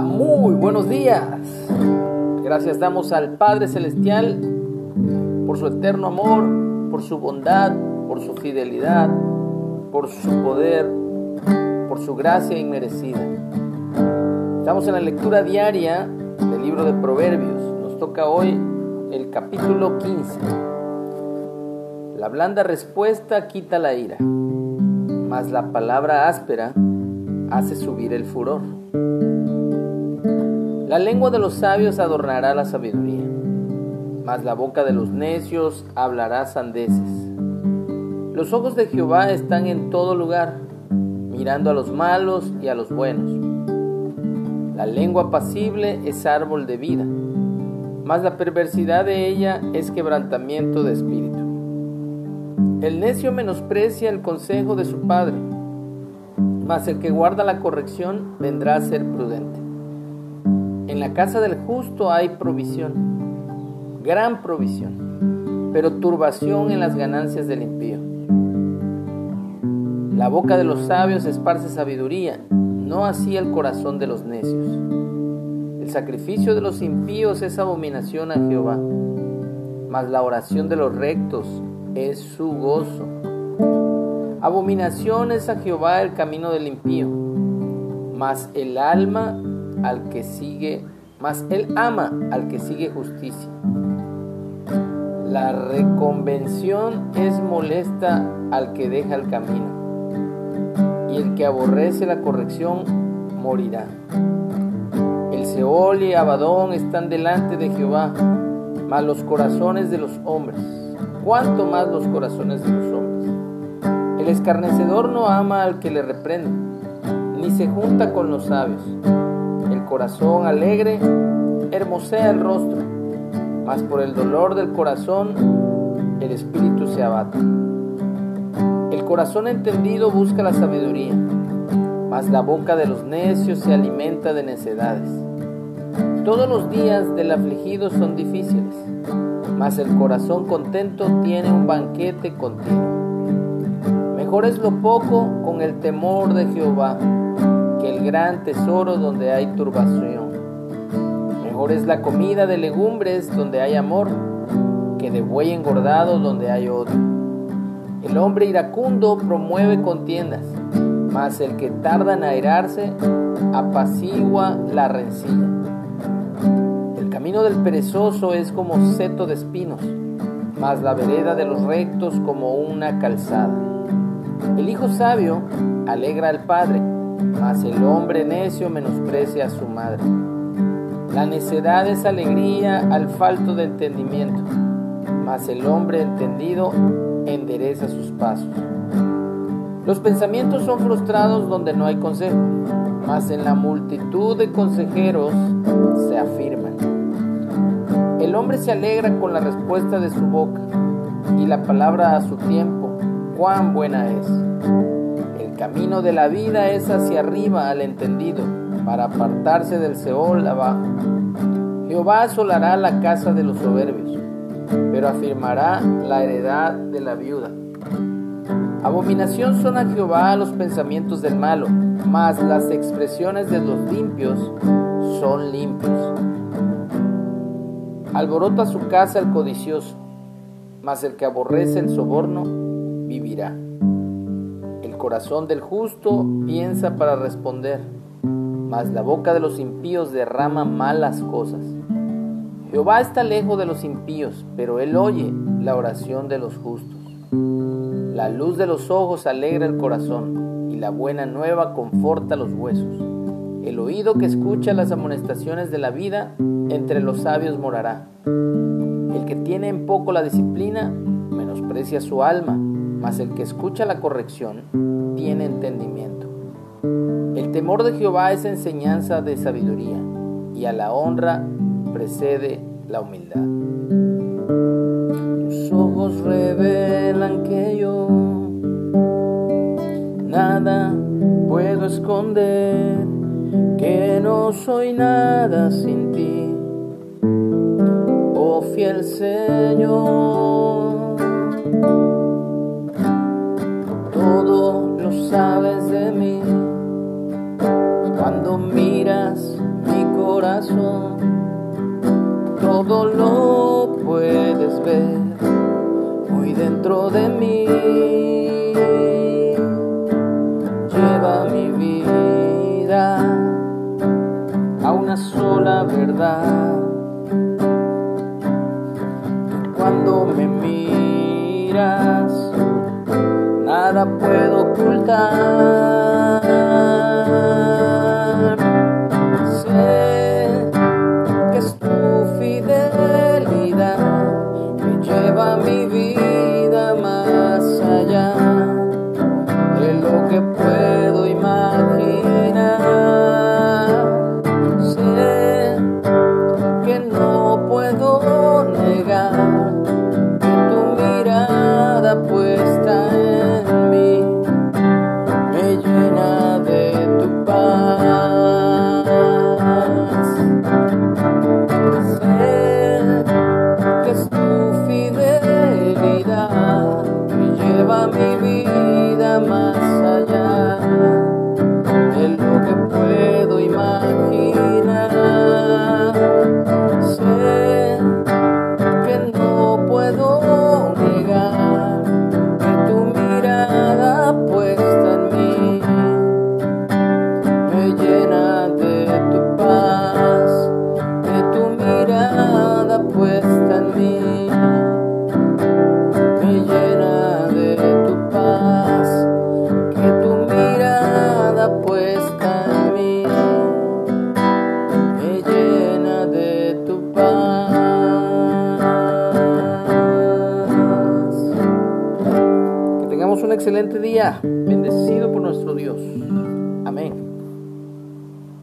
Muy buenos días. Gracias damos al Padre Celestial por su eterno amor, por su bondad, por su fidelidad, por su poder, por su gracia inmerecida. Estamos en la lectura diaria del libro de Proverbios. Nos toca hoy el capítulo 15. La blanda respuesta quita la ira, mas la palabra áspera hace subir el furor. La lengua de los sabios adornará la sabiduría, mas la boca de los necios hablará sandeces. Los ojos de Jehová están en todo lugar, mirando a los malos y a los buenos. La lengua pasible es árbol de vida, mas la perversidad de ella es quebrantamiento de espíritu. El necio menosprecia el consejo de su padre, mas el que guarda la corrección vendrá a ser prudente. En la casa del justo hay provisión, gran provisión, pero turbación en las ganancias del impío. La boca de los sabios esparce sabiduría, no así el corazón de los necios. El sacrificio de los impíos es abominación a Jehová, mas la oración de los rectos es su gozo. Abominación es a Jehová el camino del impío, mas el alma al que sigue, mas él ama al que sigue justicia. La reconvención es molesta al que deja el camino, y el que aborrece la corrección morirá. El Seol y Abadón están delante de Jehová, mas los corazones de los hombres, cuanto más los corazones de los hombres. El escarnecedor no ama al que le reprende, ni se junta con los sabios corazón alegre hermosea el rostro, mas por el dolor del corazón el espíritu se abate. El corazón entendido busca la sabiduría, mas la boca de los necios se alimenta de necedades. Todos los días del afligido son difíciles, mas el corazón contento tiene un banquete continuo. Mejor es lo poco con el temor de Jehová el gran tesoro donde hay turbación. Mejor es la comida de legumbres donde hay amor que de buey engordado donde hay odio. El hombre iracundo promueve contiendas, mas el que tarda en airarse apacigua la rencilla. El camino del perezoso es como seto de espinos, mas la vereda de los rectos como una calzada. El hijo sabio alegra al padre, mas el hombre necio menosprecia a su madre. La necedad es alegría al falto de entendimiento, mas el hombre entendido endereza sus pasos. Los pensamientos son frustrados donde no hay consejo, mas en la multitud de consejeros se afirman. El hombre se alegra con la respuesta de su boca y la palabra a su tiempo, cuán buena es camino de la vida es hacia arriba al entendido, para apartarse del Seol abajo. Jehová asolará la casa de los soberbios, pero afirmará la heredad de la viuda. Abominación son a Jehová los pensamientos del malo, mas las expresiones de los limpios son limpios. Alborota su casa el codicioso, mas el que aborrece el soborno vivirá corazón del justo piensa para responder, mas la boca de los impíos derrama malas cosas. Jehová está lejos de los impíos, pero él oye la oración de los justos. La luz de los ojos alegra el corazón, y la buena nueva conforta los huesos. El oído que escucha las amonestaciones de la vida, entre los sabios morará. El que tiene en poco la disciplina, menosprecia su alma mas el que escucha la corrección tiene entendimiento. El temor de Jehová es enseñanza de sabiduría, y a la honra precede la humildad. Tus ojos revelan que yo nada puedo esconder, que no soy nada sin ti, oh fiel Señor. todo lo puedes ver muy dentro de mí. Lleva mi vida a una sola verdad. Cuando me miras, nada puedo ocultar. good person. excelente día, bendecido por nuestro Dios.